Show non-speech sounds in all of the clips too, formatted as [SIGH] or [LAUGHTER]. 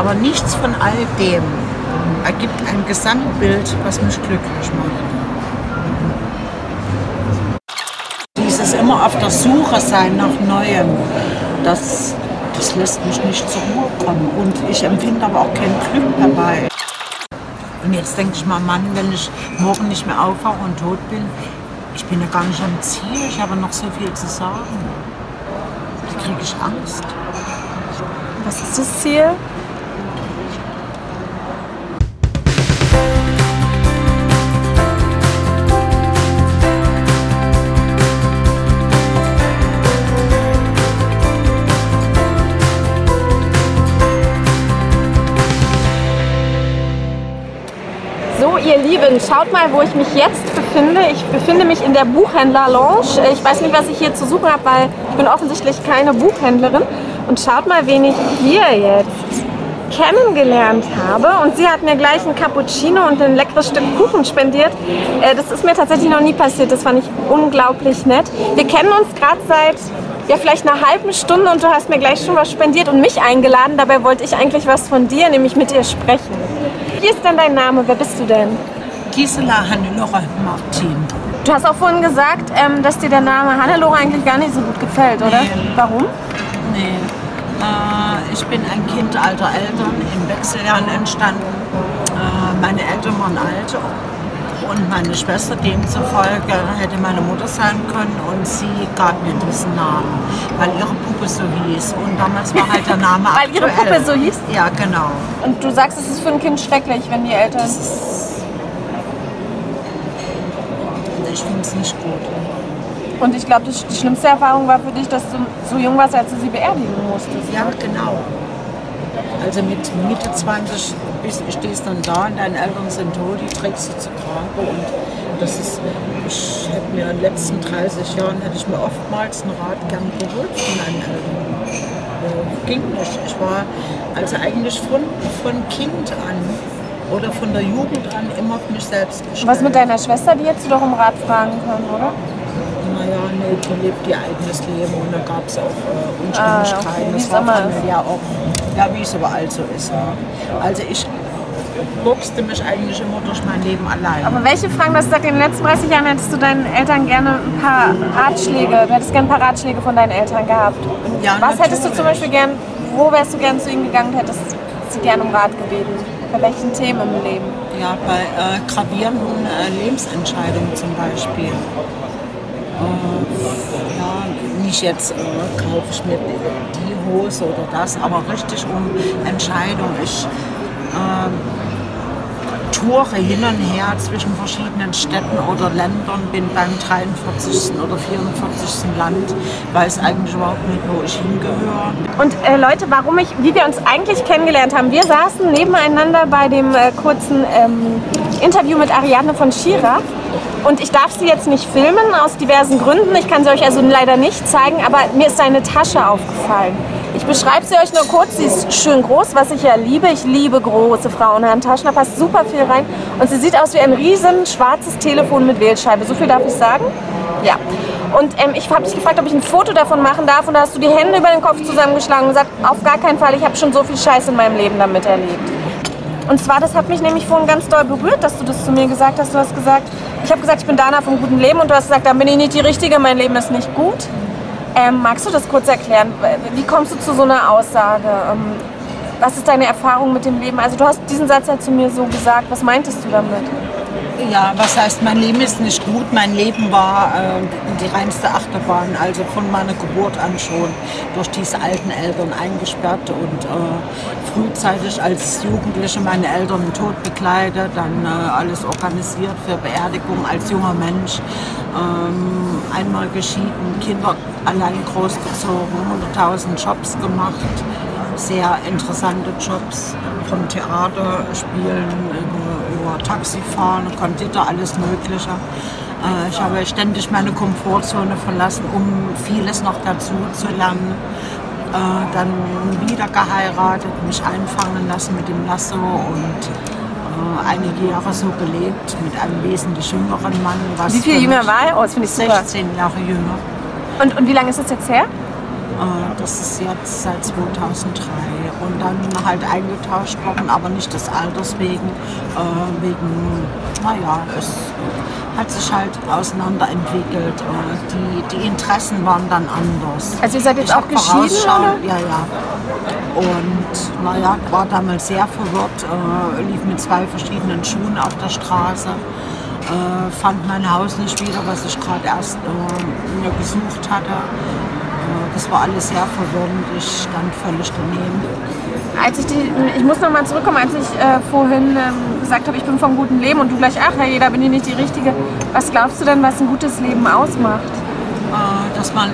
Aber nichts von all dem ergibt ein Gesamtbild, was mich glücklich macht. Dieses immer auf der Suche sein nach Neuem, das, das lässt mich nicht zur Ruhe kommen. Und ich empfinde aber auch kein Glück dabei. Und jetzt denke ich mal, Mann, wenn ich morgen nicht mehr aufwache und tot bin, ich bin ja gar nicht am Ziel, ich habe noch so viel zu sagen. Da kriege ich Angst. Was ist das Ziel? Lieben, schaut mal, wo ich mich jetzt befinde. Ich befinde mich in der Buchhändler-Lounge. Ich weiß nicht, was ich hier zu suchen habe, weil ich bin offensichtlich keine Buchhändlerin. Und schaut mal, wen ich hier jetzt kennengelernt habe. Und sie hat mir gleich ein Cappuccino und ein leckeres Stück Kuchen spendiert. Äh, Das ist mir tatsächlich noch nie passiert. Das fand ich unglaublich nett. Wir kennen uns gerade seit ja, vielleicht einer halben Stunde und du hast mir gleich schon was spendiert und mich eingeladen. Dabei wollte ich eigentlich was von dir, nämlich mit dir sprechen. Wie ist denn dein Name? Wer bist du denn? Gisela Hannelore Martin. Du hast auch vorhin gesagt, ähm, dass dir der Name Hannelore eigentlich gar nicht so gut gefällt, oder? Nee. Warum? Nee. Äh, ich bin ein Kind alter Eltern, in Wechseljahren entstanden. Äh, meine Eltern waren alt und meine Schwester demzufolge hätte meine Mutter sein können und sie gab mir diesen Namen, weil ihre Puppe so hieß. Und damals war halt der [LAUGHS] Name Weil ihre aktuell. Puppe so hieß? Ja, genau. Und du sagst, es ist für ein Kind schrecklich, wenn die Eltern... Ich finde es nicht gut. Und ich glaube, die schlimmste Erfahrung war für dich, dass du so jung warst, als du sie beerdigen musstest. Ja, genau. Also mit Mitte 20 bist, stehst dann da und deine Eltern sind tot, die trägst du zu Grabe und das ist, ich hätte mir in den letzten 30 Jahren, hätte ich mir oftmals einen Rat gern geholt von meinen Eltern. Äh, ging nicht. Ich war also eigentlich von, von Kind an oder von der Jugend an immer auf mich selbst gestellt. Was mit deiner Schwester, die hättest du doch um Rat fragen können, oder? Naja, nee, die lebt ihr eigenes Leben und da gab es auch äh, Unstimmigkeiten. Ah, okay. Das war ist. familiär auch, ja, wie es überall so ist. Ja. Also ich boxte mich eigentlich immer durch mein Leben allein. Aber welche Fragen, du hast gesagt, in den letzten 30 Jahren hättest du deinen Eltern gerne ein paar Ratschläge, du hättest gerne ein paar Ratschläge von deinen Eltern gehabt. Ja, was hättest du zum natürlich. Beispiel gern, wo wärst du gern zu ihnen gegangen und hättest sie gern um Rat gebeten? Bei welchen Themen im Leben? ja, bei äh, gravierenden äh, Lebensentscheidungen zum Beispiel. Äh, ja, nicht jetzt äh, kaufe ich mir die Hose oder das, aber richtig um Entscheidungen. Ich ähm, toure hin und her zwischen verschiedenen Städten oder Ländern, bin beim 43. oder 44. Land, weiß eigentlich überhaupt nicht, wo ich hingehöre. Und äh, Leute, warum ich, wie wir uns eigentlich kennengelernt haben, wir saßen nebeneinander bei dem äh, kurzen ähm, Interview mit Ariadne von Schira. Und ich darf sie jetzt nicht filmen, aus diversen Gründen. Ich kann sie euch also leider nicht zeigen, aber mir ist seine Tasche aufgefallen. Ich beschreibe sie euch nur kurz. Sie ist schön groß, was ich ja liebe. Ich liebe große Frauenhandtaschen. Da passt super viel rein. Und sie sieht aus wie ein riesen schwarzes Telefon mit Wählscheibe. So viel darf ich sagen? Ja. Und ähm, ich habe dich gefragt, ob ich ein Foto davon machen darf. Und da hast du die Hände über den Kopf zusammengeschlagen und gesagt, auf gar keinen Fall, ich habe schon so viel Scheiß in meinem Leben damit erlebt. Und zwar, das hat mich nämlich vorhin ganz doll berührt, dass du das zu mir gesagt hast. Du hast gesagt, ich habe gesagt, ich bin Dana vom guten Leben und du hast gesagt, dann bin ich nicht die Richtige, mein Leben ist nicht gut. Ähm, magst du das kurz erklären? Wie kommst du zu so einer Aussage? Ähm, was ist deine Erfahrung mit dem Leben? Also du hast diesen Satz ja zu mir so gesagt. Was meintest du damit? Ja, was heißt, mein Leben ist nicht gut. Mein Leben war äh, die reinste Achterbahn, also von meiner Geburt an schon durch diese alten Eltern eingesperrt und äh, frühzeitig als Jugendliche meine Eltern im Tod begleitet, dann äh, alles organisiert für Beerdigung als junger Mensch. Ähm, einmal geschieden, Kinder allein großgezogen, 100.000 Jobs gemacht sehr interessante Jobs, vom Theater spielen über, Taxifahren, Konditor, alles Mögliche. Äh, Ich habe ständig meine Komfortzone verlassen, um vieles noch dazu zu lernen. Äh, Dann wieder geheiratet, mich einfangen lassen mit dem Lasso und äh, einige Jahre so gelebt mit einem wesentlich jüngeren Mann. Was Wie viel jünger war er? Oh, das finde ich super. 16 Jahre jünger. Und, und wie lange ist das jetzt her? Äh, Das ist jetzt seit 2003 und dann halt eingetauscht worden, aber nicht des Alters wegen, äh, wegen, naja, es hat sich halt auseinanderentwickelt. Äh, die, die Interessen waren dann anders. Also ihr seid jetzt Ich auch geschieden, oder? Ja, ja. Und naja, war damals sehr verwirrt, lief mit zwei verschiedenen Schuhen auf der Straße, äh, fand mein Haus nicht wieder, was ich gerade erst äh, mir gesucht hatte. Äh, das war alles sehr verwirrend, ich stand völlig daneben. Als ich die, ich muss noch mal zurückkommen, als ich äh, vorhin ähm, gesagt habe, ich bin vom guten Leben und du gleich, ach hey, da bin ich nicht die Richtige. Was glaubst du denn, was ein gutes Leben ausmacht? äh, dass man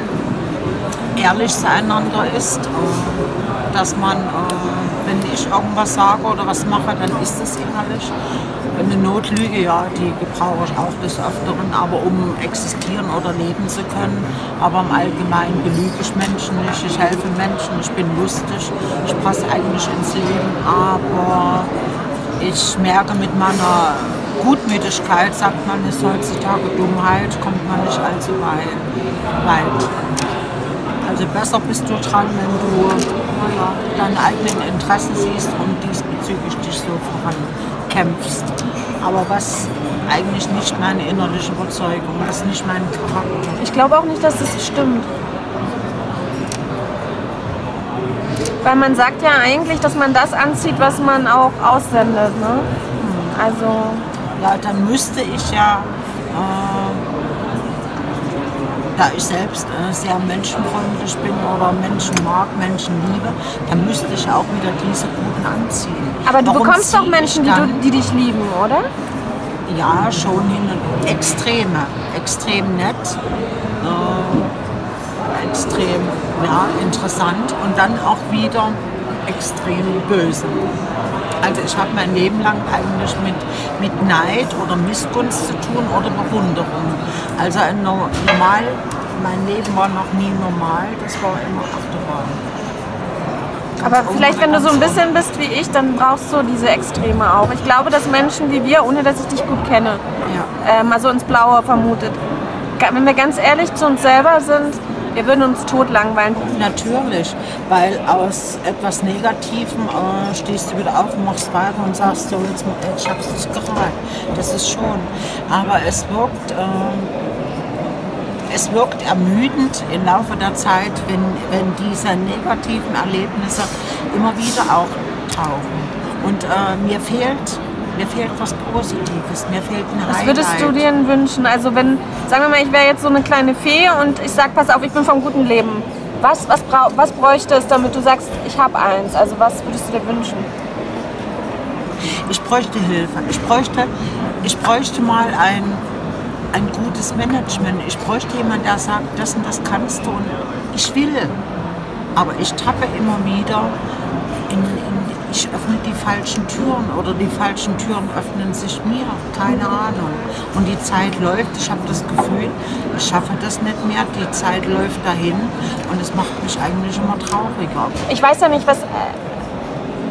ehrlich zueinander ist, äh, dass man, äh, wenn ich irgendwas sage oder was mache, dann ist es ehrlich. Eine Notlüge, ja, die gebrauche ich auch des Öfteren, aber um existieren oder leben zu können. Aber im Allgemeinen belüge ich Menschen nicht, ich helfe Menschen, ich bin lustig, ich passe eigentlich ins Leben, aber ich merke mit meiner Gutmütigkeit, sagt man, ist heutzutage Dummheit, kommt man nicht allzu weit. Also besser bist du dran, wenn du naja, deine eigenen Interessen siehst und diesbezüglich dich so vorankämpfst. Aber was eigentlich nicht meine innerliche Überzeugung, das ist nicht mein Charakter. Ich glaube auch nicht, dass das stimmt. Weil man sagt ja eigentlich, dass man das anzieht, was man auch aussendet. Ne? Also, Ja, dann müsste ich ja, äh, da ich selbst äh, sehr menschenfreundlich bin oder Menschen mag, Menschen liebe, dann müsste ich auch wieder diese Guten anziehen. aber du Warum bekommst doch Menschen, die, du, die dich lieben, oder? Ja, schon hin und extreme, extrem nett, äh, extrem ja, interessant und dann auch wieder extrem böse. Also ich habe mein Leben lang eigentlich mit, mit Neid oder Missgunst zu tun oder Bewunderung. Also ein no- normal, mein Leben war noch nie normal, das war immer Achterbahn. Aber vielleicht, wenn du so ein bisschen bist wie ich, dann brauchst du diese Extreme auch. Ich glaube, dass Menschen wie wir, ohne dass ich dich gut kenne, Ja. ähm, also ins Blaue vermutet, wenn wir ganz ehrlich zu uns selber sind, wir würden uns tot langweilen. Natürlich, weil aus etwas Negativem äh, stehst du wieder auf und machst weiter und sagst so, jetzt, ich hab's nicht gerade. Das ist schon. Aber es wirkt, ähm, es wirkt ermüdend im Laufe der Zeit, wenn, wenn diese negativen Erlebnisse immer wieder auftauchen. Und äh, mir fehlt, mir fehlt was Positives, mir fehlt ein Was Highlight. würdest du dir denn wünschen? Also wenn, sagen wir mal, ich wäre jetzt so eine kleine Fee und ich sag, pass auf, ich bin vom guten Leben. Was, was, brau was bräuchte es, damit du sagst, ich habe eins? Also was würdest du dir wünschen? Ich bräuchte Hilfe. Ich bräuchte, ich bräuchte mal ein, ein gutes Management. Ich bräuchte jemanden, der sagt, das und das kannst du und ich will. Aber ich tappe immer wieder in, in ich öffne die falschen Türen oder die falschen Türen öffnen sich mir. Keine Ahnung. Und die Zeit läuft. Ich habe das Gefühl, ich schaffe das nicht mehr. Die Zeit läuft dahin und es macht mich eigentlich immer trauriger. Ich weiß ja nicht, was. äh,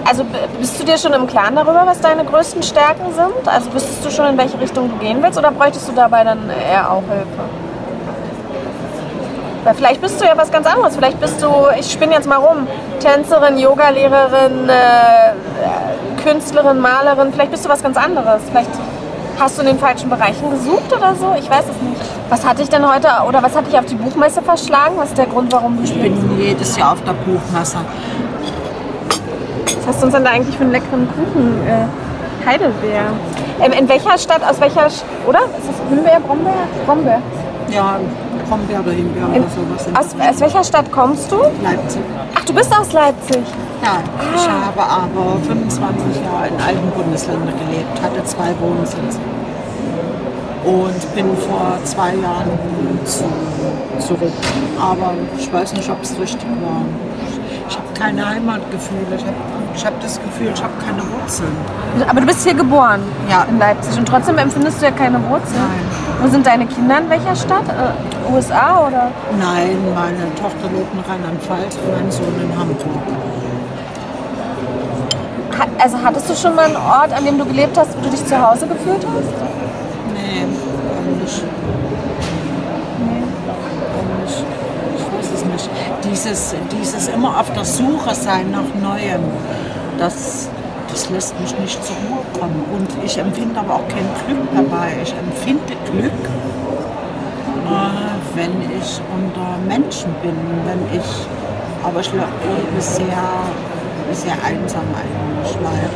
Also bist du dir schon im Klaren darüber, was deine größten Stärken sind? Also wüsstest du schon, in welche Richtung du gehen willst oder bräuchtest du dabei dann eher auch Hilfe? Weil vielleicht bist du ja was ganz anderes. Vielleicht bist du, ich spinne jetzt mal rum, Tänzerin, Yogalehrerin, äh, äh, Künstlerin, Malerin. Vielleicht bist du was ganz anderes. Vielleicht hast du in den falschen Bereichen gesucht oder so. Ich weiß es nicht. Was hat dich denn heute oder was hat dich auf die Buchmesse verschlagen? Was ist der Grund, warum du Ich spielst? bin jedes Jahr auf der Buchmesse. Was hast du uns denn da eigentlich für einen leckeren Kuchen? Äh, Heidelbeer. Ähm, in welcher Stadt, aus welcher, oder? Ist das Himbeer, Brombeer? Brombeer. Ja, Brombeer oder Himbeer In, oder sowas. in aus, aus welcher Stadt kommst du? Leipzig. Ach, du bist aus Leipzig. Ja, ich habe aber 25 Jahre in alten Bundesländern gelebt, hatte zwei Wohnsitze. Und bin vor zwei Jahren zu, zurück. Aber ich weiß nicht, ob es richtig war. Ich habe keine Heimatgefühle. Ich habe ich hab das Gefühl, ich habe keine Wurzeln. Aber du bist hier geboren. Ja. In Leipzig. Und trotzdem empfindest du ja keine Wurzeln. Nein. Wo sind deine Kinder? In welcher Stadt? Äh, USA oder? Nein, meine Tochter lebt in Rheinland-Pfalz und mein Sohn in Hamburg. Ha, also hattest du schon mal einen Ort, an dem du gelebt hast, wo du dich zu Hause gefühlt hast? Nee, eigentlich. Eigentlich. Ich weiß es nicht. nicht. Dieses, dieses immer auf der Suche sein nach Neuem, das, das lässt mich nicht zur Ruhe kommen. Und ich empfinde aber auch kein Glück dabei. Ich empfinde Glück, äh, wenn ich unter Menschen bin, wenn ich, aber ich lebe sehr, sehr einsam eigentlich leider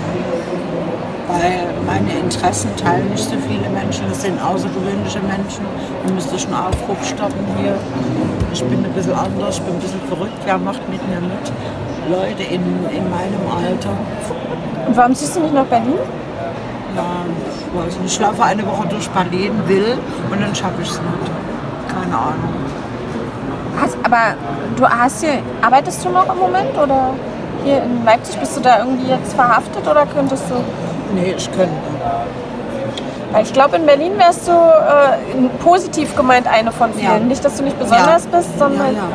weil meine Interessen teilen nicht so viele Menschen. Das sind außergewöhnliche Menschen. Da müsste einen Aufruf starten hier. Ich bin ein bisschen anders, ich bin ein bisschen verrückt. Wer macht mit mir mit? Leute in, in meinem Alter. Und warum ziehst du nicht nach Berlin? Ja, ich weiß nicht. Ich laufe eine Woche durch Berlin, will und dann schaffe ich es nicht. Keine Ahnung. Hast, aber du hast hier, arbeitest du noch im Moment oder hier in Leipzig bist du da irgendwie jetzt verhaftet oder könntest du? Nee, ich könnte. Weil ich glaube, in Berlin wärst du äh, positiv gemeint eine von vielen. Ja. Nicht, dass du nicht besonders Ja. bist, sondern Ja, ja.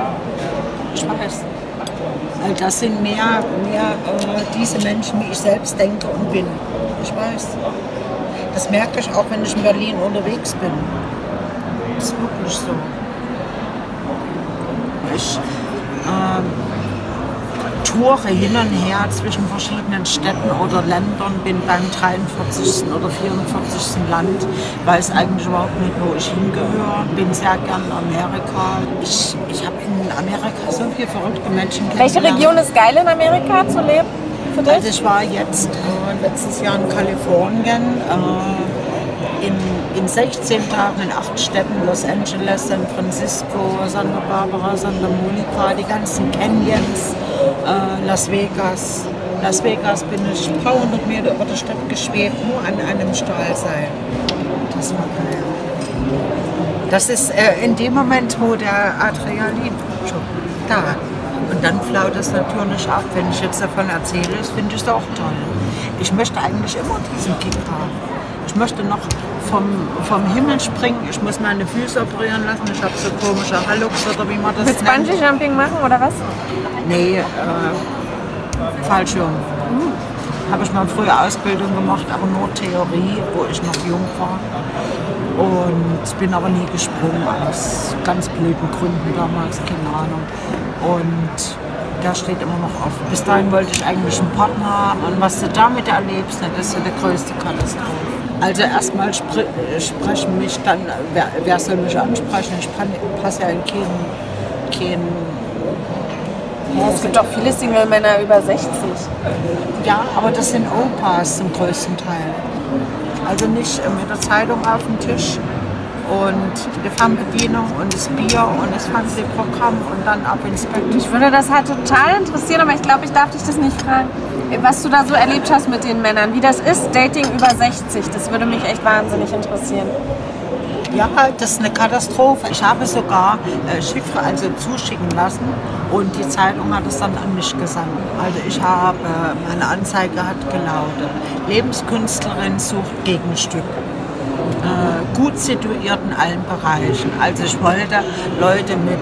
Ich weiß. Das sind mehr, mehr äh, diese Menschen, wie ich selbst denke und bin. Ich weiß. Das merke ich auch, wenn ich in Berlin unterwegs bin. Das ist wirklich so. Ich ähm, toure hin und her zwischen verschiedenen Städten oder Ländern, bin beim 43. oder 44. Land, weiß eigentlich überhaupt nicht, wo ich hingehöre, bin sehr gern in Amerika. Ich, ich habe in Amerika so viele verrückte Menschen welche kennengelernt. Region ist geil in Amerika zu leben? Für dich? Also ich war jetzt äh, letztes Jahr in Kalifornien, äh, in, in 16 Tagen in acht Städten, Los Angeles, San Francisco, Santa Barbara, Santa Monica, die ganzen Canyons, äh, Las Vegas. Las Vegas bin ich ein paar hundert Meter über der Stadt geschwebt, nur an einem Stahlseil. Das war geil. Das ist äh, in dem Moment, wo der Adrenalin schon da. Und dann flaut es natürlich ab. Wenn ich jetzt davon erzähle, finde ich es auch toll. Ich möchte eigentlich immer diesen Kick haben. Ich möchte noch vom, vom Himmel springen. Ich muss meine Füße operieren lassen. Ich habe so komische Hallux oder wie man das Willst du nennt. Bungee Jumping machen oder was? Nee, äh, Fallschirm. Habe ich mal früher Ausbildung gemacht, aber nur Theorie, wo ich noch jung war. Und bin aber nie gesprungen, aus ganz blöden Gründen damals, keine Ahnung. Und der steht immer noch auf. Bis dahin wollte ich eigentlich einen Partner haben. Und was du damit erlebst, das ist ja die größte Katastrophe. Also erstmal spr äh, sprechen mich dann, wer, wer soll mich ansprechen? Ich passe ja in keinen, keinen Ja, es gibt auch viele Single-Männer über 60. Ja, aber das sind Opas zum größten Teil. Also nicht mit der Zeitung auf dem Tisch und die Fernbedienung und das Bier und das Fernsehprogramm und dann ab ins Bett. Ich würde das halt total interessieren, aber ich glaube, ich darf dich das nicht fragen. Was du da so erlebt hast mit den Männern, wie das ist, Dating über 60, das würde mich echt wahnsinnig interessieren. Ja, das ist eine Katastrophe. Ich habe sogar äh, Chiffre also zuschicken lassen und die Zeitung hat es dann an mich gesandt. Also ich habe, meine Anzeige hat gelautet, Lebenskünstlerin sucht Gegenstück. Äh, gut situiert in allen Bereichen. Also ich wollte Leute mit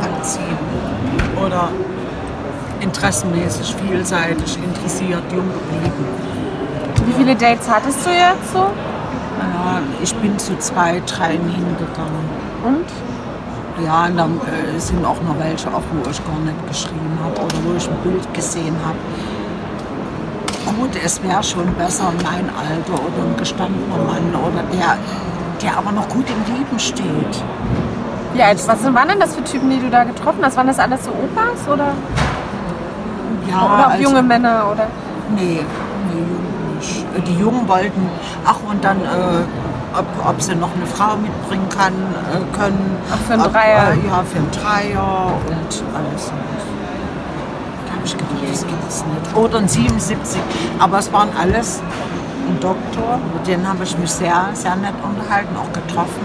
anziehen oder interessenmäßig, vielseitig interessiert, jung geblieben. Wie viele Dates hattest du jetzt so? Ja, ich bin zu zwei, dreien hingegangen. Und? Ja, und dann äh, sind auch noch welche, auch wo ich gar nicht geschrieben habe oder wo ich ein Bild gesehen habe. Gut, es wäre schon besser mein Alter oder ein gestandener Mann oder der, der aber noch gut im Leben steht. Wie alt, was waren denn das für Typen, die du da getroffen hast? Waren das alles so Opas oder, Ja, oder auch also- junge Männer? Oder? Nee, nee. Äh, Die Jungen wollten, ach und dann, äh, ob, ob sie noch eine Frau mitbringen kann, äh, können. Ach, für einen ob, Dreier. Äh, ja, für einen Dreier und alles. Ich gedacht, das gibt es nicht. Oder ein 77. Aber es waren alles ein Doktor, mit dem habe ich mich sehr, sehr nett unterhalten, auch getroffen.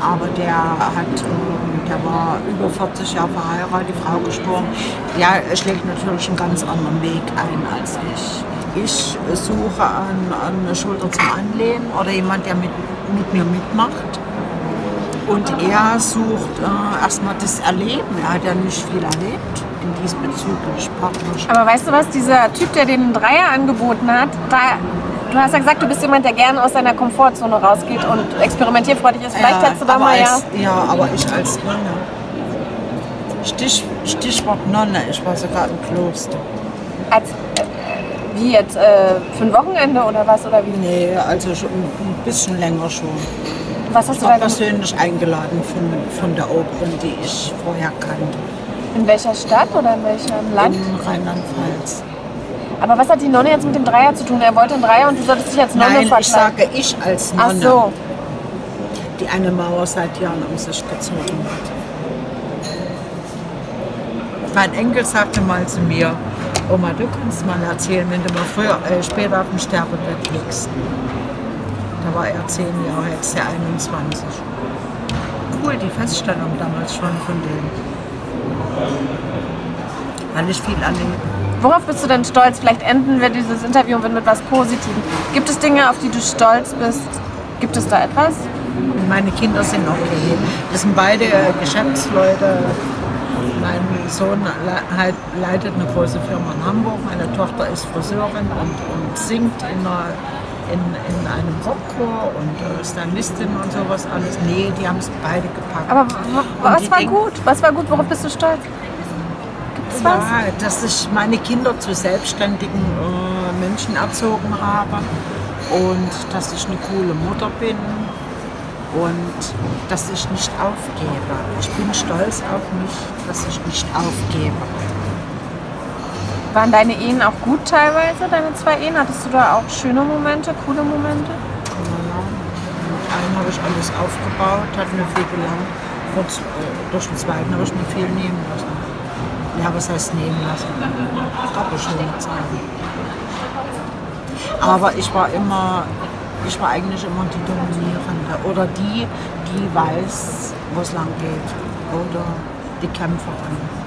Aber der hat, äh, der war über 40 Jahre verheiratet, die Frau gestorben. Der schlägt natürlich einen ganz anderen Weg ein als ich. Ich suche an, an eine Schulter zum Anlehnen oder jemand, der mit, mit mir mitmacht. Und er sucht äh, erstmal das Erleben. Er hat ja nicht viel erlebt in diesbezüglich Partnerschaft. Aber weißt du was, dieser Typ, der den Dreier angeboten hat, da, du hast ja gesagt, du bist jemand, der gerne aus seiner Komfortzone rausgeht und experimentierfreudig ist. Vielleicht hättest du da mal ja... als, ja. aber ich als Mann. Stich, Stichwort Nonne, ich war sogar im Kloster. Als, äh, wie jetzt? Äh, für ein Wochenende oder was? Oder wie? Nee, also schon ein bisschen länger schon. Was hast Ich du da persönlich eingeladen von, von der Oberin, die ich vorher kannte, In welcher Stadt oder in welchem Land? in Rheinland-Pfalz. Aber was hat die Nonne jetzt mit dem Dreier zu tun? Er wollte einen Dreier und du solltest dich als Nonne Nein, ich verkleiden. sage ich als Ach Nonne, so. die eine Mauer seit Jahren um sich gezogen hat. Mein Enkel sagte mal zu mir, Oma, du kannst mal erzählen, wenn du mal früher, äh, später auf dem Sterbebett liegst. Da war er zehn Jahre, jetzt der 21. Cool, die Feststellung damals schon von dem. Weil ich viel erlebe. Worauf bist du denn stolz? Vielleicht enden wir dieses Interview mit etwas Positivem. Gibt es Dinge, auf die du stolz bist? Gibt es da etwas? Meine Kinder sind okay. Das sind beide Geschäftsleute. Mein Sohn halt- leitet eine große Firma in Hamburg. Meine Tochter ist Friseurin und, und singt in, einer, in, in einem Rockchor und äh, Stylistin und sowas alles. Nee, die haben es beide gepackt. Aber was war gut? Was war gut? Worauf bist du stolz? Gibt es was? Ja, dass ich meine Kinder zu selbstständigen äh, Menschen erzogen habe und dass ich eine coole Mutter bin und dass ich nicht aufgebe. Ich bin stolz auf mich, dass ich nicht aufgebe. Waren deine Ehen auch gut teilweise, deine zwei Ehen? Hattest du da auch schöne Momente, coole Momente? Ja, Mit habe ich alles aufgebaut, hat mir viel gelangt. Und äh, durch den zweiten habe ich mir viel nehmen lassen. Ja, was heißt nehmen lassen? Ich habe schöne Zeiten. Aber ich war immer, ich war eigentlich immer die Dominierende oder die, die weiß, wo es lang geht. Oder die Kämpferin.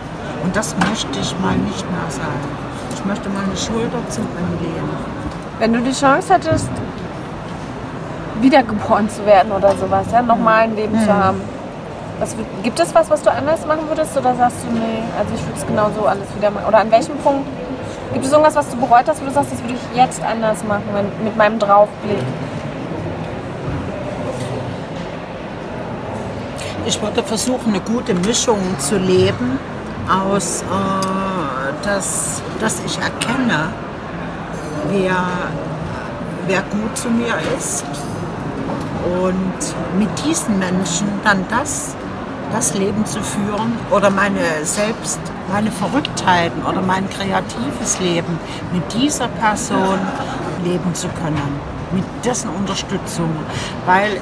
Und das möchte ich mal nicht mehr sein. Ich möchte meine Schulter zum Anlehnen. Wenn du die Chance hättest, wiedergeboren zu werden oder sowas, ja, nochmal ein Leben zu haben. Was, gibt es was, was du anders machen würdest oder sagst du, nee, also ich würde es genauso alles wieder machen? Oder an welchem Punkt gibt es irgendwas, was du bereut hast, wo du sagst, das würde ich jetzt anders machen, wenn, mit meinem Draufblick? Ich würde versuchen, eine gute Mischung zu leben aus, äh, dass, dass ich erkenne, wer, wer gut zu mir ist und mit diesen Menschen dann das, das Leben zu führen oder meine selbst, meine Verrücktheiten oder mein kreatives Leben mit dieser Person leben zu können, mit dessen Unterstützung, weil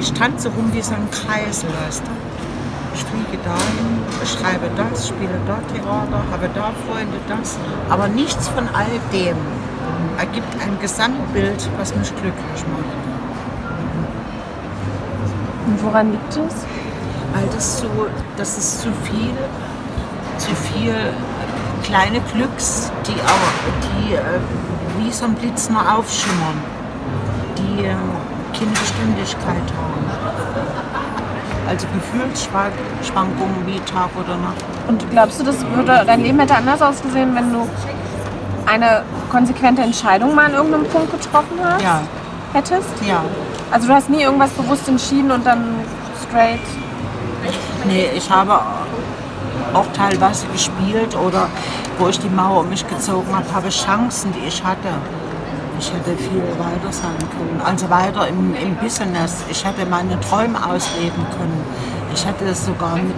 ich tanze rum wie so ein Kreisel, weißt du? Ich fliege dahin, schreibe das, spiele dort Theater, habe da Freunde, das. Aber nichts von all dem ergibt ein Gesamtbild, was mich glücklich macht. Und woran liegt es? Weil das so, das ist zu viel, zu viel kleine Glücks, die auch, die äh, wie so ein Blitz nur aufschimmern, die äh, keine Beständigkeit haben. Also Gefühlsschwankungen wie Tag oder Nacht. Und glaubst du, das würde, dein Leben hätte anders ausgesehen, wenn du eine konsequente Entscheidung mal an irgendeinem Punkt getroffen hast? Ja, Hättest? ja. Also du hast nie irgendwas bewusst entschieden und dann straight. Nee, ich habe auch teilweise gespielt oder wo ich die Mauer um mich gezogen habe, habe Chancen, die ich hatte. Ich hätte viel weiter sein können. Also weiter im, im Business. Ich hätte meine Träume ausleben können. Ich hätte sogar mit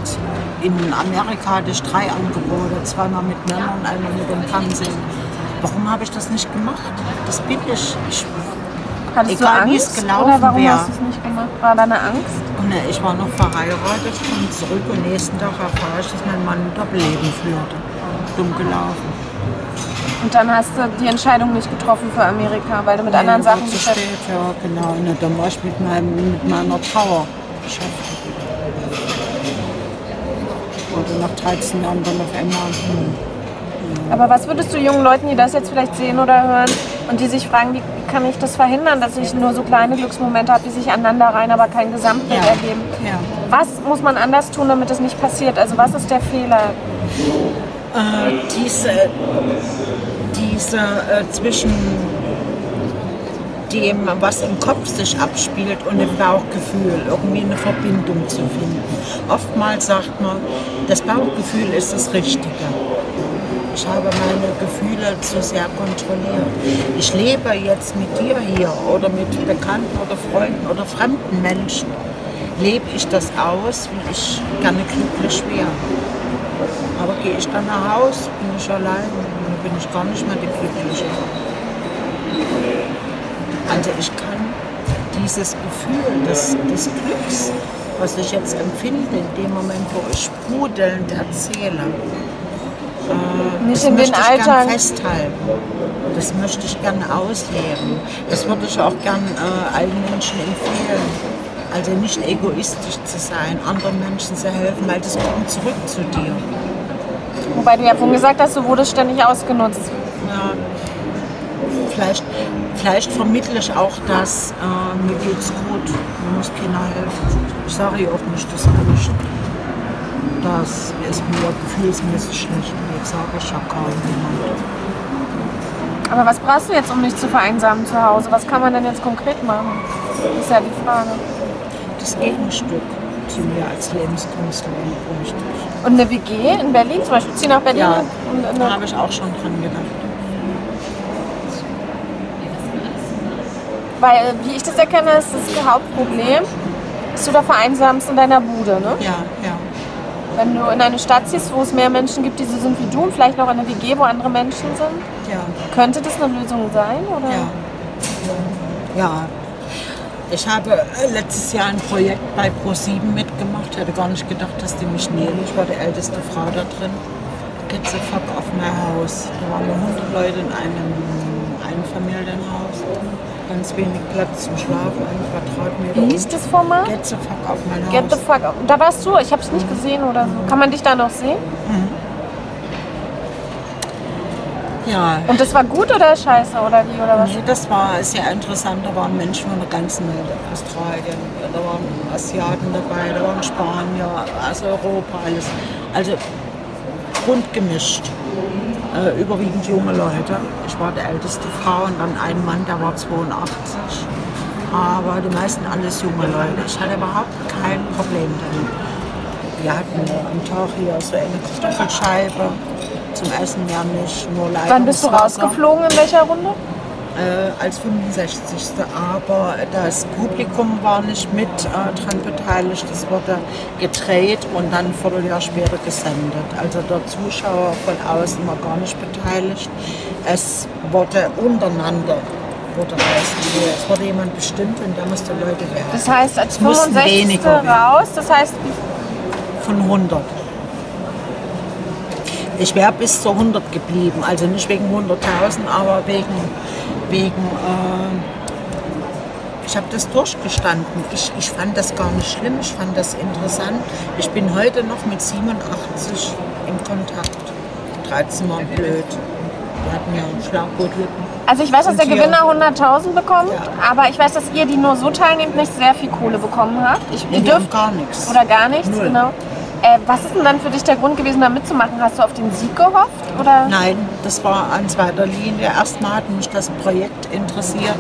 in Amerika hatte ich drei Angebote, zweimal mit Männern, einmal mit dem Fernsehen. Warum habe ich das nicht gemacht? Das bin ich. ich Hattest Egal, du wie Angst? es gelaufen Oder warum wär. hast du es nicht gemacht? War da eine Angst? Und äh, ich war noch verheiratet, kam zurück und nächsten Tag erfahre ich, dass mein Mann ein Doppelleben führte. Dumm gelaufen. Und dann hast du die Entscheidung nicht getroffen für Amerika, weil du mit anderen Nee, war Sachen zu spät, ja, genau. Und dann war ich mit, meinem, mit meiner Trauer beschäftigt. Oder nach 13 Jahren dann auf einmal. Hm. Aber was würdest du jungen Leuten, die das jetzt vielleicht sehen oder hören und die sich fragen, wie kann ich das verhindern, dass ich nur so kleine Glücksmomente habe, die sich aneinander rein, aber kein Gesamtbild Ja. ergeben? Ja. Was muss man anders tun, damit es nicht passiert? Also was ist der Fehler? Äh, diese diese äh, zwischen dem, was im Kopf sich abspielt und im Bauchgefühl, irgendwie eine Verbindung zu finden. Oftmals sagt man, das Bauchgefühl ist das Richtige. Ich habe meine Gefühle zu sehr kontrolliert. Ich lebe jetzt mit dir hier oder mit Bekannten oder Freunden oder fremden Menschen. Lebe ich das aus, wie ich gerne glücklich wäre. Aber gehe ich dann nach Hause, bin ich allein, dann bin ich gar nicht mehr die Glückliche. Also ich kann dieses Gefühl des, des Glücks, was ich jetzt empfinde in dem Moment, wo ich sprudelnd erzähle, äh, Nicht das in den möchte ich Alltag. gern festhalten. Das möchte ich gerne ausleben. Das würde ich auch gern äh, allen Menschen empfehlen. Also nicht egoistisch zu sein, anderen Menschen zu helfen, weil das kommt zurück zu dir. Wobei du ja vorhin gesagt hast, du wurdest ständig ausgenutzt. Ja. Vielleicht, vielleicht vermittle ich auch das, äh, mir geht's gut, mir muss keiner helfen. Ich sage ihr auch nicht, das bin ich. Das ist mir gefühlsmäßig schlecht. Jetzt sage ich ja kaum jemand. Aber was brauchst du jetzt, um nicht zu vereinsamen zu Hause? Was kann man denn jetzt konkret machen? Das ist ja die Frage. Das Gegenstück zu mir als Lebenskünstlerin bräuchte ich. Und eine WG in Berlin zum Beispiel? Zieh nach Berlin Ja, da eine, habe ich auch schon dran gedacht. Weil, wie ich das erkenne, ist das Hauptproblem, dass du da vereinsamst in deiner Bude. Ne? Ja, ja. Wenn du in eine Stadt ziehst, wo es mehr Menschen gibt, die so sind wie du und vielleicht noch in einer WG, wo andere Menschen sind, Ja, könnte das eine Lösung sein? Oder? ja. Ja. Ich habe äh, letztes Jahr ein Projekt bei Pro7 mitgemacht. Ich hätte gar nicht gedacht, dass die mich nehmen. Ich war die älteste Frau da drin. Get the fuck off my house. Da waren nur 100 Leute in einem Einfamilienhaus. Ganz wenig Platz zum Schlafen, ein Quadratmeter. Wie hieß das Format? Get the fuck off my house. Get the fuck. Da warst du, ich habe es nicht gesehen oder so. Kann man dich da noch sehen? Ja, Und das war gut oder scheiße oder wie oder was? Nee, das war sehr interessant. Da waren Menschen von der ganzen Welt, Australien, da waren Asiaten dabei, da waren Spanier, aus Europa, alles. Also bunt gemischt. Äh, überwiegend junge Leute. Ich war die älteste Frau und dann ein Mann, der war 82. Aber die meisten alles junge Leute. Ich hatte überhaupt kein Problem damit. Wir hatten am Tag hier so eine Kartoffelscheibe. Zum Essen ja nicht, nur Leitungswasser Wann bist du rausgeflogen? In welcher Runde? äh, als 65. Aber das Publikum war nicht mit äh, dran beteiligt. Es wurde gedreht und dann ein Vierteljahr später gesendet. Also der Zuschauer von außen war gar nicht beteiligt. Es wurde untereinander wurde. Es wurde jemand bestimmt und der musste Leute werden. Das heißt, als Es mussten 65. weniger werden. raus, das heißt, von 100. Ich wäre bis zu 100 geblieben, also nicht wegen 100.000, aber wegen, wegen äh, ich habe das durchgestanden. Ich, ich fand das gar nicht schlimm, ich fand das interessant. Ich bin heute noch mit 87 im Kontakt. 13 Mal blöd. Wir hatten ja einen also ich weiß, dass der Gewinner 100.000 bekommt, Ja. aber ich weiß, dass ihr, die nur so teilnehmt, nicht sehr viel Kohle bekommen habt. Ich, Nee, ihr dürft gar nichts. oder gar nichts, Null. genau. Äh, was ist denn dann für dich der Grund gewesen, da mitzumachen? Hast du auf den Sieg gehofft? Oder? Nein, das war an zweiter Linie. Erstmal hat mich das Projekt interessiert,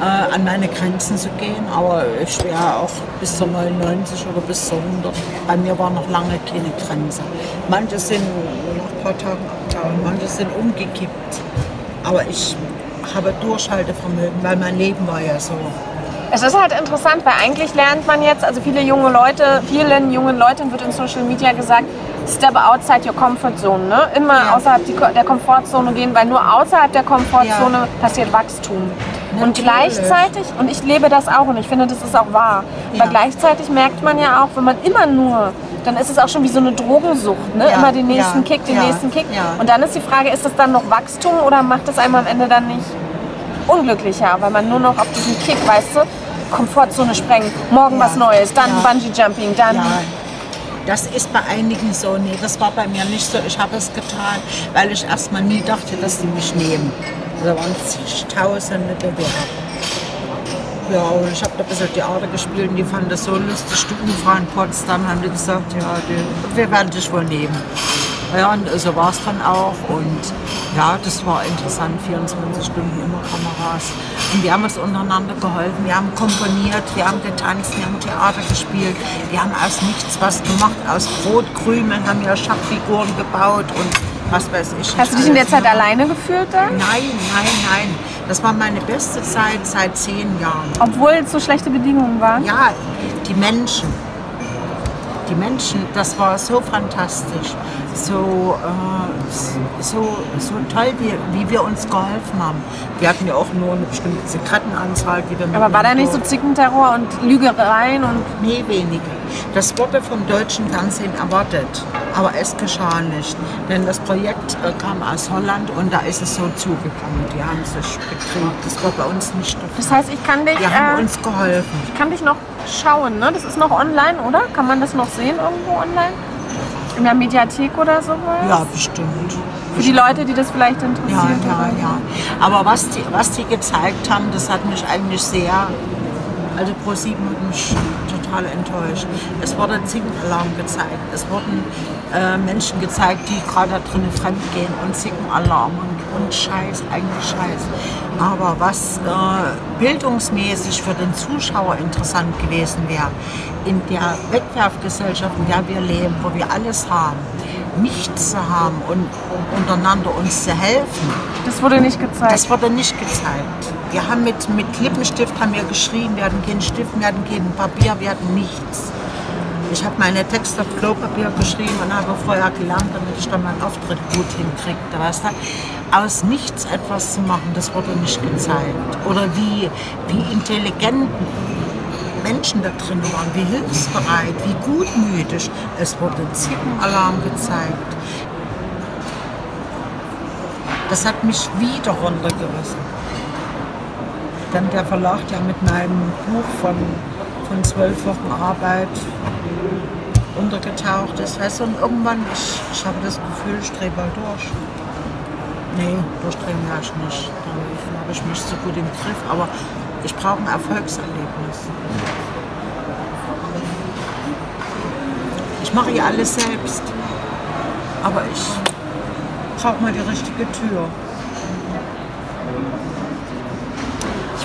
äh, an meine Grenzen zu gehen. Aber ich wäre auch bis zur 99 oder bis zur 100. Bei mir war noch lange keine Grenze. Manche sind nach ein paar Tagen abgehauen, manche sind umgekippt. Aber ich habe Durchhaltevermögen, weil mein Leben war ja so. Es ist halt interessant, weil eigentlich lernt man jetzt, also viele junge Leute, vielen jungen Leuten wird in Social Media gesagt, step outside your comfort zone. Ne? Immer Ja. außerhalb der Komfortzone gehen, weil nur außerhalb der Komfortzone Ja. passiert Wachstum. Und Natürlich. gleichzeitig, und ich lebe das auch und ich finde, das ist auch wahr, Ja. aber gleichzeitig merkt man ja auch, wenn man immer nur, dann ist es auch schon wie so eine Drogensucht, ne? Ja, immer den nächsten ja, Kick, den ja, nächsten Kick. Und dann ist die Frage, ist das dann noch Wachstum oder macht es einem am Ende dann nicht unglücklicher, weil man nur noch auf diesen Kick, weißt du, Komfortzone sprengen, morgen Ja. was Neues, dann Ja. Bungee Jumping, dann Ja, das ist bei einigen so. Nee, das war bei mir nicht so. Ich habe es getan, weil ich erstmal nie dachte, dass die mich nehmen. Da waren zigtausende Bewerber. Ja, und ich habe da ein bisschen Theater gespielt und die fanden das so lustig. Die Umfrau in Potsdam haben die gesagt, ja, die, wir werden dich wohl nehmen. Ja, und so war es dann auch. Und Ja, das war interessant, 24 Stunden immer Kameras. Und wir haben uns untereinander geholfen, wir haben komponiert, wir haben getanzt, wir haben Theater gespielt, wir haben aus nichts was gemacht, aus Brotkrümeln haben wir Schachfiguren gebaut und was weiß ich. Hast du dich in der Zeit alleine gefühlt da? Nein, nein, nein. Das war meine beste Zeit seit zehn Jahren. Obwohl es so schlechte Bedingungen waren? Ja, die Menschen. Die Menschen, das war so fantastisch, so, äh, so, so toll, wie, wie wir uns geholfen haben. Wir hatten ja auch nur eine bestimmte Zigarettenanzahl, die wir Aber war da nicht so Zickenterror und Lügereien und Nee, weniger. Das wurde vom deutschen Fernsehen erwartet, aber es geschah nicht. Denn das Projekt äh, kam aus Holland und da ist es so zugegangen. Die haben sich bekriegt. Das war bei uns nicht der Fall. Das heißt, ich kann dich, Wir haben äh, uns geholfen. ich kann dich noch schauen, ne? Das ist noch online, oder? Kann man das noch sehen irgendwo online? In der Mediathek oder sowas? Ja, bestimmt. Für die Leute, die das vielleicht Ja, interessiert. ja, ja. Aber was die, was die gezeigt haben, das hat mich eigentlich sehr, also ProSieben hat mich total enttäuscht. Es wurde Zickenalarm gezeigt. Es wurden äh, Menschen gezeigt, die gerade da drinnen fremdgehen und Zickenalarm und, und Scheiß, eigentlich Scheiß. Aber was äh, bildungsmäßig für den Zuschauer interessant gewesen wäre, in der Wegwerfgesellschaft, in der wir leben, wo wir alles haben, nichts zu haben und untereinander uns zu helfen, Das wurde nicht gezeigt. das wurde nicht gezeigt. Wir haben mit, mit Lippenstift haben wir geschrieben, wir hatten keinen Stift, wir hatten kein Papier, wir hatten nichts. Ich habe meine Texte auf Klopapier geschrieben und habe vorher gelernt, damit ich dann meinen Auftritt gut hinkriegte. Weißt du? Aus nichts etwas zu machen, das wurde nicht gezeigt. Oder wie, wie intelligent Menschen da drin waren, wie hilfsbereit, wie gutmütig. Es wurde Zickenalarm gezeigt. Das hat mich wieder runtergerissen. Dann der Verlag, der mit meinem Buch von, von zwölf Wochen Arbeit untergetaucht ist. Weißt du, und irgendwann, ich, ich habe das Gefühl, ich drehe bald durch. Nee, durchdrehen werde ich nicht. Dann habe ich mich so gut im Griff. Aber ich brauche ein Erfolgserlebnis. Ich mache ja alles selbst. Aber ich brauche mal die richtige Tür.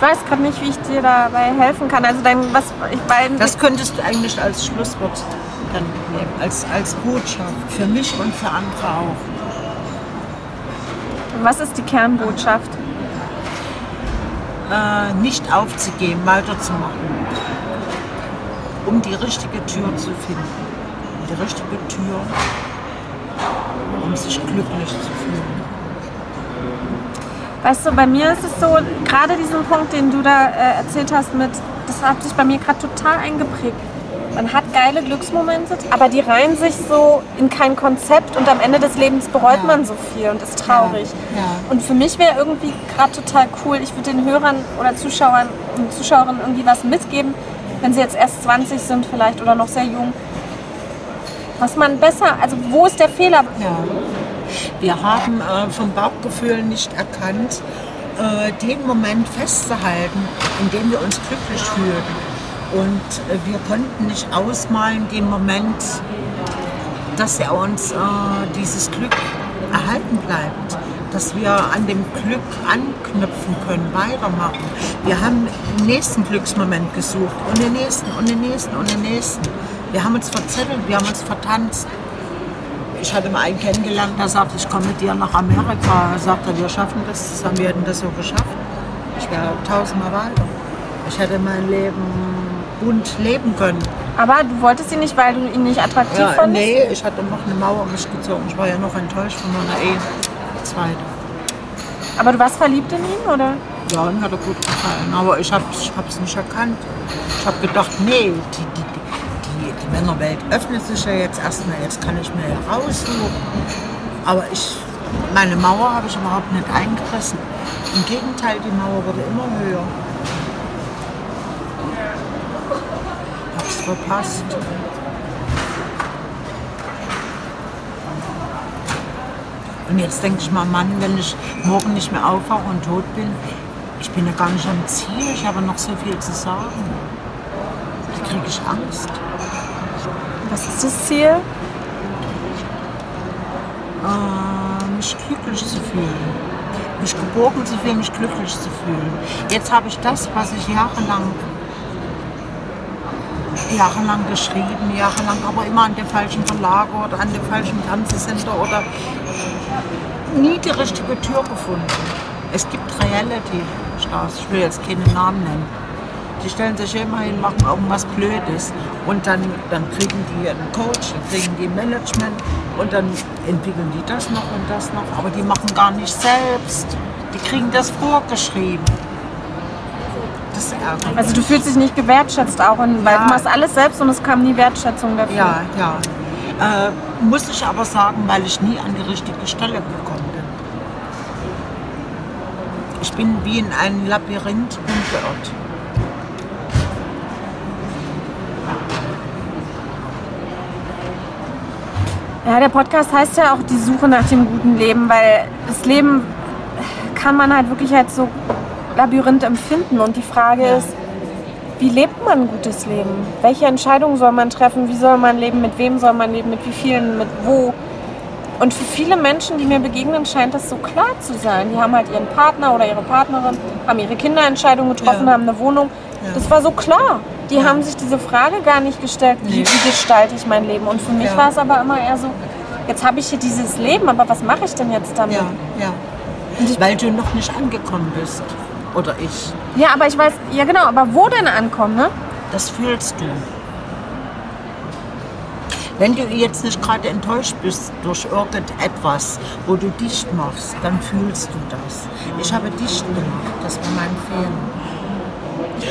Ich weiß gerade nicht, wie ich dir dabei helfen kann. Also dein, was, ich, weil, Das könntest du eigentlich als Schlusswort dann nehmen, als, als Botschaft. Für mich und für andere auch. was ist die Kernbotschaft? Äh, nicht aufzugeben, weiterzumachen. Um die richtige Tür zu finden. Die richtige Tür, um sich glücklich zu fühlen. Weißt du, bei mir ist es so, gerade diesen Punkt, den du da äh, erzählt hast, mit, das hat sich bei mir gerade total eingeprägt. Man hat geile Glücksmomente, aber die reihen sich so in kein Konzept und am Ende des Lebens bereut Ja. man so viel und ist traurig. Ja, ja. Und für mich wäre irgendwie gerade total cool, ich würde den Hörern oder Zuschauern und Zuschauerinnen irgendwie was mitgeben, wenn sie jetzt erst 20 sind vielleicht oder noch sehr jung. Was man besser, also wo ist der Fehler? Ja. Wir haben äh, vom Bauchgefühl nicht erkannt, äh, den Moment festzuhalten, in dem wir uns glücklich fühlen. Und äh, wir konnten nicht ausmalen den Moment, dass er uns äh, dieses Glück erhalten bleibt, dass wir an dem Glück anknüpfen können, weitermachen. Wir haben den nächsten Glücksmoment gesucht und den nächsten und den nächsten und den nächsten. Wir haben uns verzettelt, wir haben uns vertanzt. Ich hatte mal einen kennengelernt, der sagte, ich komme mit dir nach Amerika. Er sagte, wir schaffen das zusammen, wir hätten das so geschafft. Ich wäre tausendmal weiter. Ich hätte mein Leben bunt leben können. Aber du wolltest ihn nicht, weil du ihn nicht attraktiv Ja, fandest? nee, ich hatte noch eine Mauer um mich gezogen. Ich war ja noch enttäuscht von meiner Ehe. Zweite. Aber du warst verliebt in ihn, oder? Ja, mir hat er gut gefallen. Aber ich habe es ich nicht erkannt. Ich habe gedacht, nee, die, die Männerwelt öffnet sich ja jetzt erstmal. Jetzt kann ich mir ja raussuchen. Aber ich, meine Mauer habe ich überhaupt nicht eingerissen. Im Gegenteil, die Mauer wurde immer höher. Hab's verpasst. Und jetzt denke ich mal, Mann, wenn ich morgen nicht mehr aufwache und tot bin, ich bin ja gar nicht am Ziel, ich habe noch so viel zu sagen. Da kriege ich Angst. Was ist das Ziel? Ähm, mich glücklich zu fühlen. Mich geborgen zu fühlen, mich glücklich zu fühlen. Jetzt habe ich das, was ich jahrelang jahrelang geschrieben, jahrelang, aber immer an den falschen Verlag oder an den falschen Fernsehsender oder nie die richtige Tür gefunden. Es gibt Reality-Stars, ich will jetzt keinen Namen nennen. Die stellen sich immer hin, machen irgendwas Blödes und dann, dann kriegen die einen Coach, dann kriegen die Management und dann entwickeln die das noch und das noch, aber die machen gar nicht selbst. Die kriegen das vorgeschrieben. Das ärgert Also du fühlst dich nicht gewertschätzt auch, in, weil Ja. du machst alles selbst und es kam nie Wertschätzung dafür. Ja, ja. Äh, muss ich aber sagen, weil ich nie an die richtige Stelle gekommen bin. Ich bin wie in ein Labyrinth umgeirrt. Ja, der Podcast heißt ja auch die Suche nach dem guten Leben, weil das Leben kann man halt wirklich als so Labyrinth empfinden. Und die Frage Ja. ist, wie lebt man ein gutes Leben? Welche Entscheidungen soll man treffen? Wie soll man leben? Mit wem soll man leben? Mit wie vielen? Mit wo? Und für viele Menschen, die mir begegnen, scheint das so klar zu sein. Die haben halt ihren Partner oder ihre Partnerin, haben ihre Kinderentscheidungen getroffen, Ja. haben eine Wohnung. Ja. Das war so klar. Die haben sich diese Frage gar nicht gestellt, wie, Nee. wie gestalte ich mein Leben. Und für mich Ja. war es aber immer eher so, jetzt habe ich hier dieses Leben, aber was mache ich denn jetzt damit? Ja, ja. Ich- Weil du noch nicht angekommen bist. Oder ich. Ja, aber ich weiß, ja genau, aber wo denn ankommen, ne? Das fühlst du. Wenn du jetzt nicht gerade enttäuscht bist durch irgendetwas, wo du dicht machst, dann fühlst du das. Ich habe dicht gemacht, das war mein Fehler.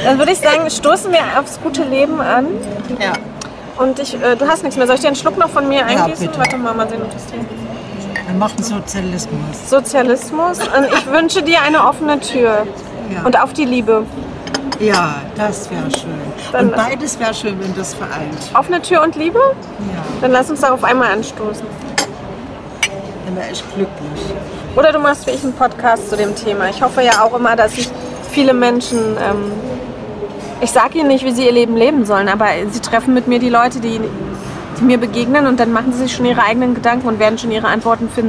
Dann würde ich sagen, stoßen wir aufs gute Leben an. Ja. Und ich, äh, du hast nichts mehr. Soll ich dir einen Schluck noch von mir eingießen? bitte. Warte mal, mal sehen, ob das hier. Wir machen Sozialismus. Sozialismus. Und ich wünsche dir eine offene Tür. Ja. Und auf die Liebe. Ja, das wäre schön. Dann- Und beides wäre schön, wenn das vereint. Offene Tür und Liebe? Ja, Dann lass uns darauf einmal anstoßen. dann wäre ich glücklich. Oder du machst wie ich einen Podcast zu dem Thema. Ich hoffe ja auch immer, dass sich viele Menschen, ähm, ich sage ihnen nicht, wie sie ihr Leben leben sollen, aber sie treffen mit mir die Leute, die, die mir begegnen und dann machen sie sich schon ihre eigenen Gedanken und werden schon ihre Antworten finden.